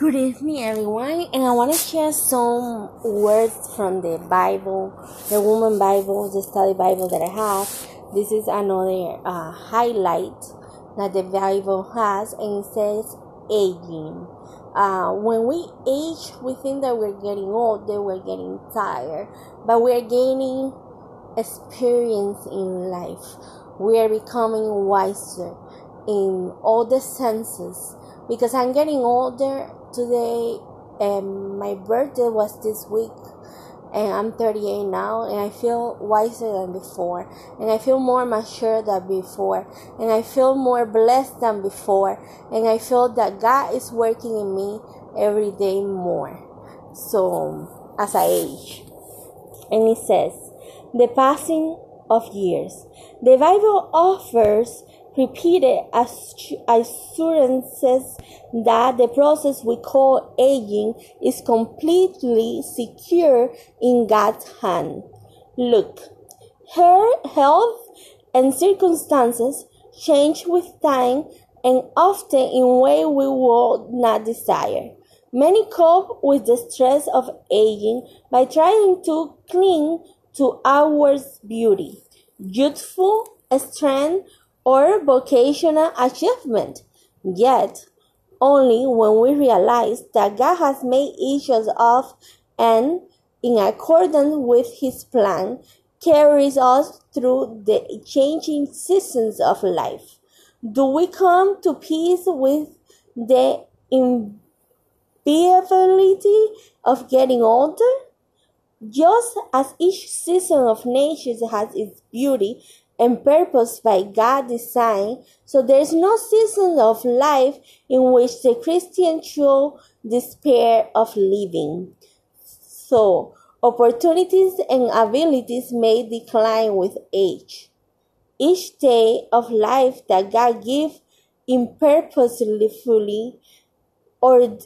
Good evening, everyone, and I want to share some words from the Bible, the Woman Bible, the study Bible that I have. This is another uh, highlight that the Bible has, and it says aging. Uh, when we age, we think that we're getting old, that we're getting tired, but we're gaining experience in life. We are becoming wiser in all the senses because I'm getting older today and my birthday was this week and I'm 38 now and I feel wiser than before and I feel more mature than before and I feel more blessed than before and I feel that God is working in me every day more. So as I age and it says the passing of years. The Bible offers repeated assurances that the process we call aging is completely secure in God's hand. Look, her health and circumstances change with time and often in way we would not desire. Many cope with the stress of aging by trying to cling to outward beauty, youthful strength, or vocational achievement. Yet, only when we realize that God has made each of us and, in accordance with His plan, carries us through the changing seasons of life. Do we come to peace with the inevitability of getting older? Just as each season of nature has its beauty and purpose by God design, so there is no season of life in which the Christian should despair of living. So, opportunities and abilities may decline with age. Each day of life that God gives in purposefully or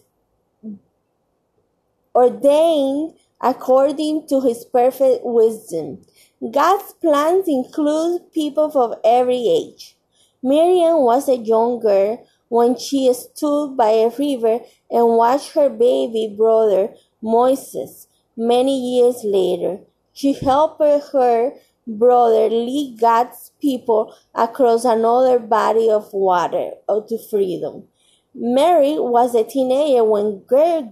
ordained according to his perfect wisdom. God's plans include people of every age. Miriam was a young girl when she stood by a river and watched her baby brother Moses. Many years later, she helped her brother lead God's people across another body of water to freedom. Mary was a teenager when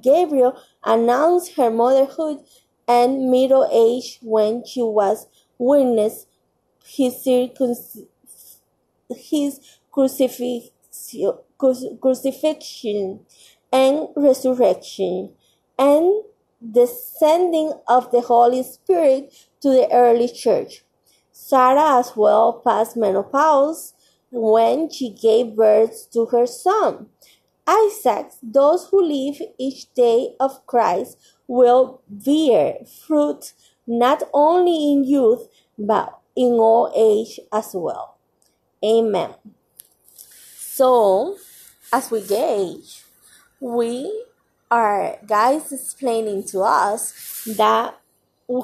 Gabriel announced her motherhood and middle age when she was witness his, his crucifixion, crucifixion and resurrection and the sending of the Holy Spirit to the early church. Sarah as well passed menopause when she gave birth to her son. Isaac, those who live each day of Christ will bear fruit not only in youth but in old age as well. Amen. So, as we get age, we are guys explaining to us that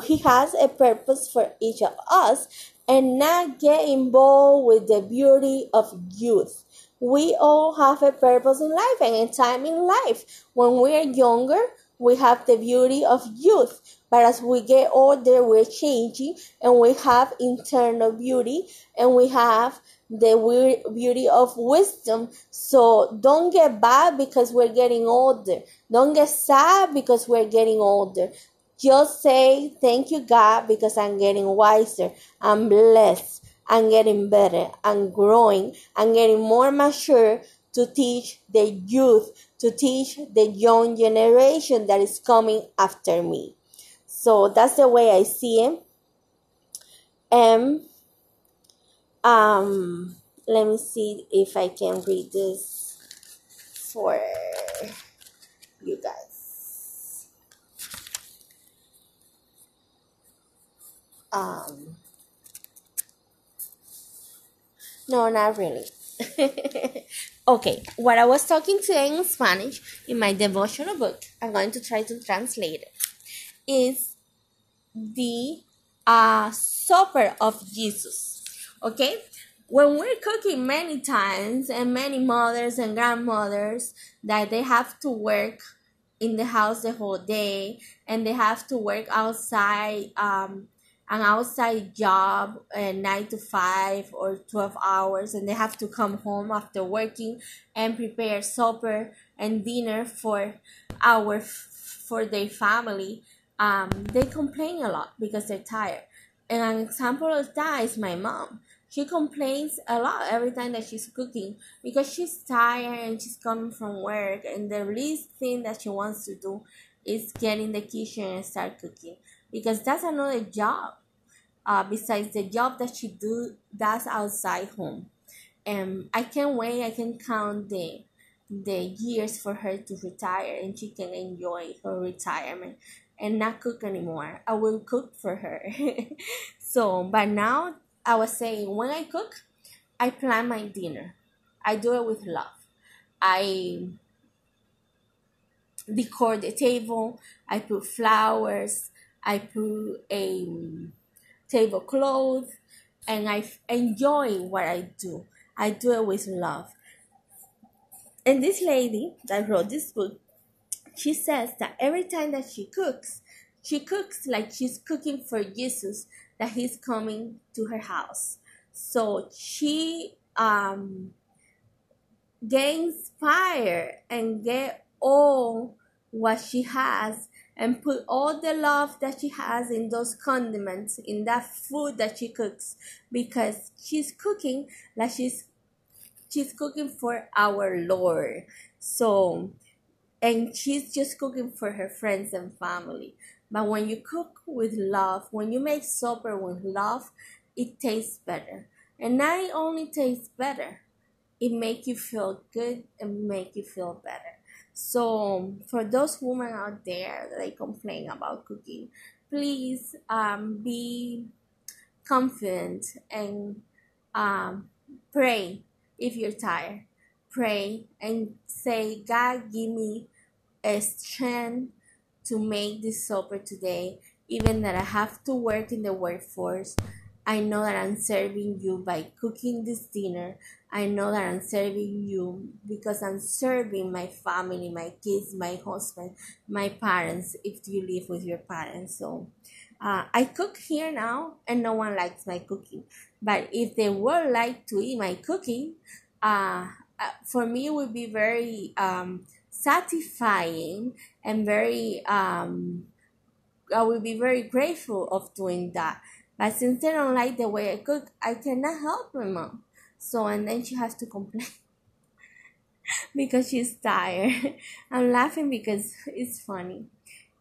he has a purpose for each of us and not get involved with the beauty of youth. We all have a purpose in life and a time in life. When we are younger, we have the beauty of youth. But as we get older, we're changing and we have internal beauty and we have the beauty of wisdom. So don't get bad because we're getting older. Don't get sad because we're getting older. Just say, Thank you, God, because I'm getting wiser. I'm blessed. I'm getting better. I'm growing. I'm getting more mature to teach the youth, to teach the young generation that is coming after me. So that's the way I see it. And um, let me see if I can read this for you guys. Um, no, not really. okay, what I was talking today in Spanish in my devotional book, I'm going to try to translate it, is the uh, supper of Jesus. Okay, when we're cooking many times and many mothers and grandmothers that they have to work in the house the whole day and they have to work outside um, an outside job uh, 9 to 5 or 12 hours and they have to come home after working and prepare supper and dinner for our for their family. Um, they complain a lot because they're tired. And an example of that is my mom. She complains a lot every time that she's cooking because she's tired and she's coming from work and the least thing that she wants to do is get in the kitchen and start cooking because that's another job uh, besides the job that she do does outside home and i can't wait i can count the the years for her to retire and she can enjoy her retirement and not cook anymore i will cook for her so but now I was saying when I cook, I plan my dinner. I do it with love. I decor the table. I put flowers. I put a tablecloth, and I enjoy what I do. I do it with love. And this lady that wrote this book, she says that every time that she cooks, she cooks like she's cooking for Jesus that he's coming to her house. So she um, gains fire and get all what she has and put all the love that she has in those condiments in that food that she cooks because she's cooking like she's she's cooking for our lord so and she's just cooking for her friends and family but when you cook with love, when you make supper with love, it tastes better. And not only tastes better, it make you feel good and make you feel better. So for those women out there that complain about cooking, please um, be confident and um, pray if you're tired. Pray and say, God, give me a strength to make this supper today, even that I have to work in the workforce. I know that I'm serving you by cooking this dinner. I know that I'm serving you because I'm serving my family, my kids, my husband, my parents, if you live with your parents. So uh, I cook here now and no one likes my cooking. But if they would like to eat my cooking, uh, uh for me it would be very um, satisfying and very um I will be very grateful of doing that. But since they don't like the way I cook, I cannot help my mom. So and then she has to complain because she's tired. I'm laughing because it's funny.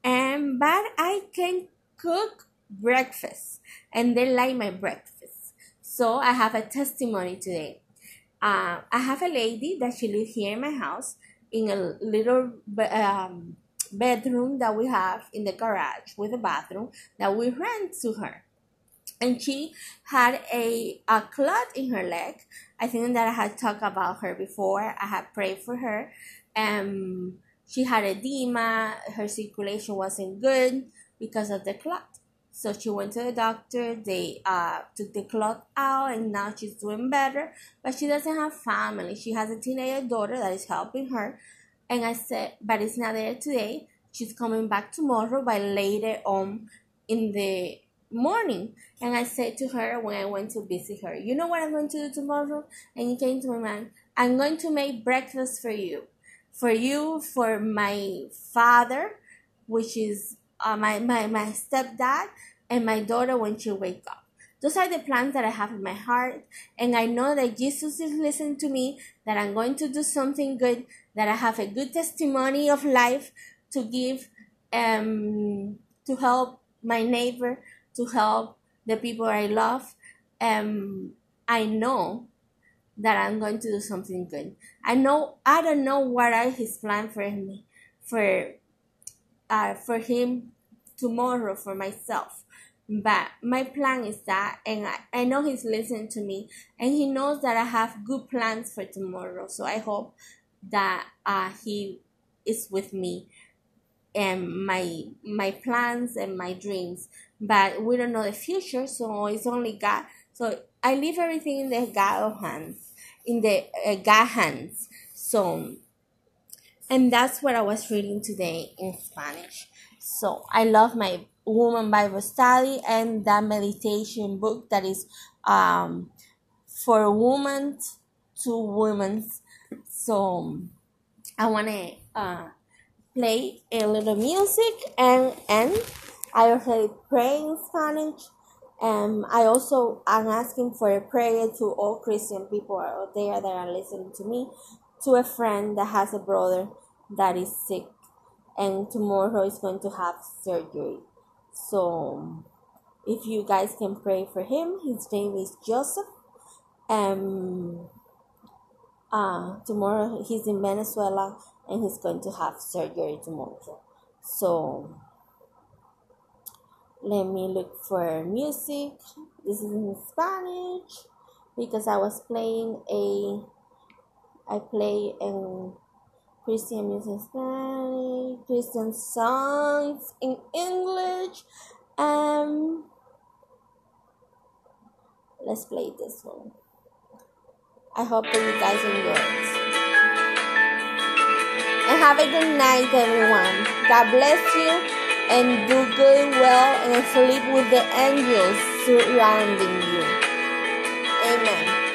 And but I can cook breakfast and they like my breakfast. So I have a testimony today. Uh, I have a lady that she lives here in my house in a little um, bedroom that we have in the garage with a bathroom that we rent to her. And she had a, a clot in her leg. I think that I had talked about her before. I had prayed for her. and she had edema. Her circulation wasn't good because of the clot. So she went to the doctor. They uh, took the clot out, and now she's doing better. But she doesn't have family. She has a teenage daughter that is helping her. And I said, but it's not there today. She's coming back tomorrow by later on in the morning. And I said to her when I went to visit her, you know what I'm going to do tomorrow? And he came to my mind, I'm going to make breakfast for you. For you, for my father, which is uh, my, my, my stepdad, and my daughter when she wake up. Those are the plans that I have in my heart. And I know that Jesus is listening to me, that I'm going to do something good, that I have a good testimony of life to give, um, to help my neighbor, to help the people I love. Um, I know that I'm going to do something good. I know I don't know what are his plan for me, for uh, for him tomorrow for myself. But my plan is that, and I, I know he's listening to me, and he knows that I have good plans for tomorrow. So I hope that uh, he is with me and my my plans and my dreams. But we don't know the future, so it's only God. So I leave everything in the God hands, in the uh, God hands. So, and that's what I was reading today in Spanish. So I love my woman Bible study and that meditation book that is um, for women to women. So I want to uh, play a little music and and I already pray in Spanish. Um, I also am asking for a prayer to all Christian people out there that are listening to me, to a friend that has a brother that is sick, and tomorrow is going to have surgery. So, if you guys can pray for him, his name is Joseph. Um, uh, tomorrow he's in Venezuela and he's going to have surgery tomorrow. So let me look for music. This is in Spanish because I was playing a I play in Christian music Spanish, Christian songs in English. Um let's play this one. I hope that you guys enjoy it. And have a good night, everyone. God bless you and do good, well, and sleep with the angels surrounding you. Amen.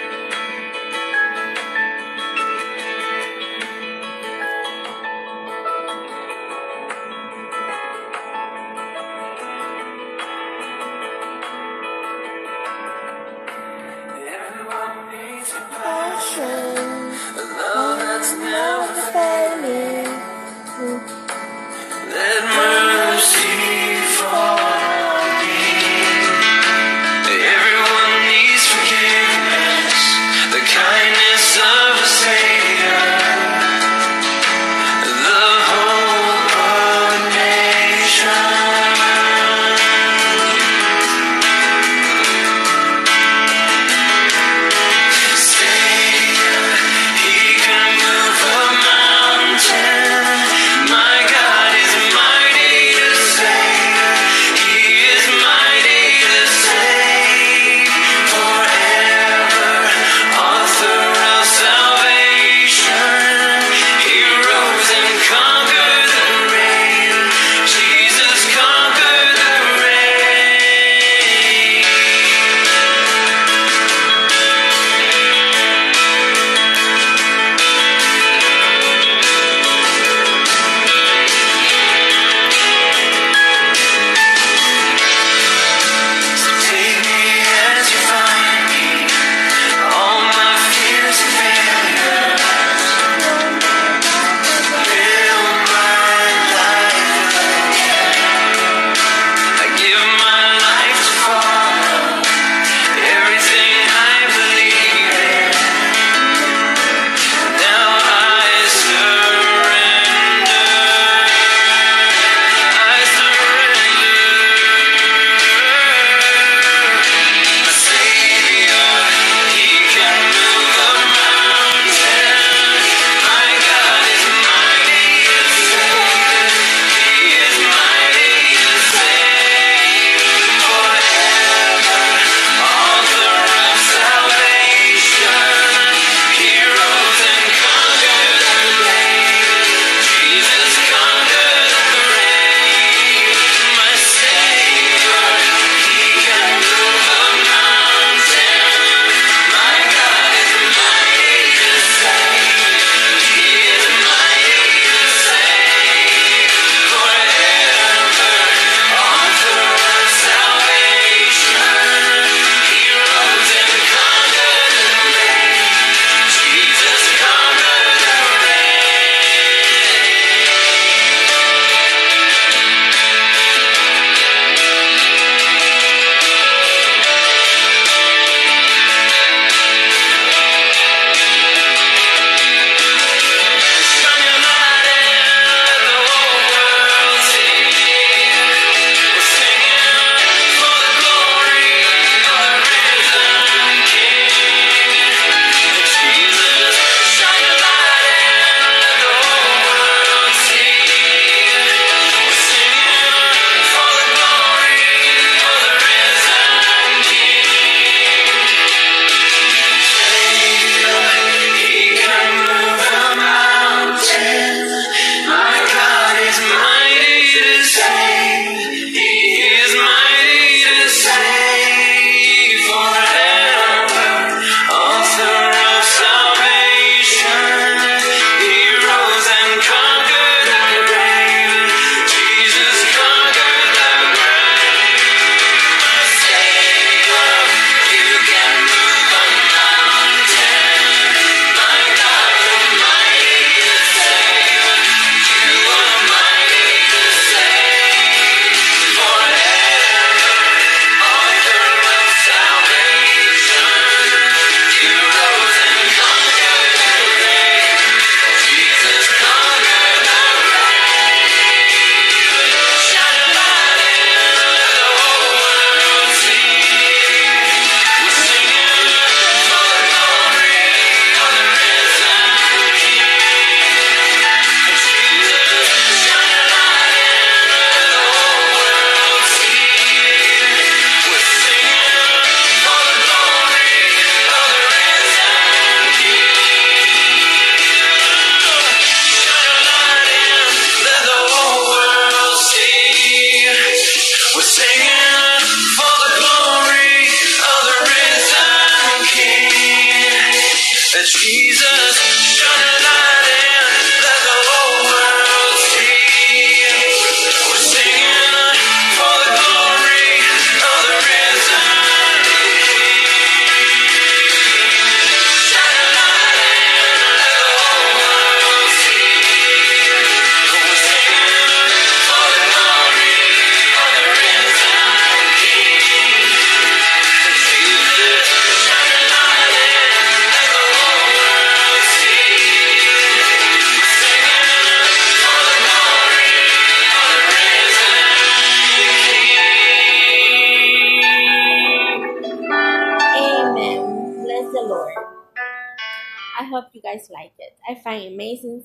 Find amazing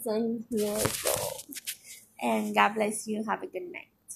here, so and God bless you. Have a good night.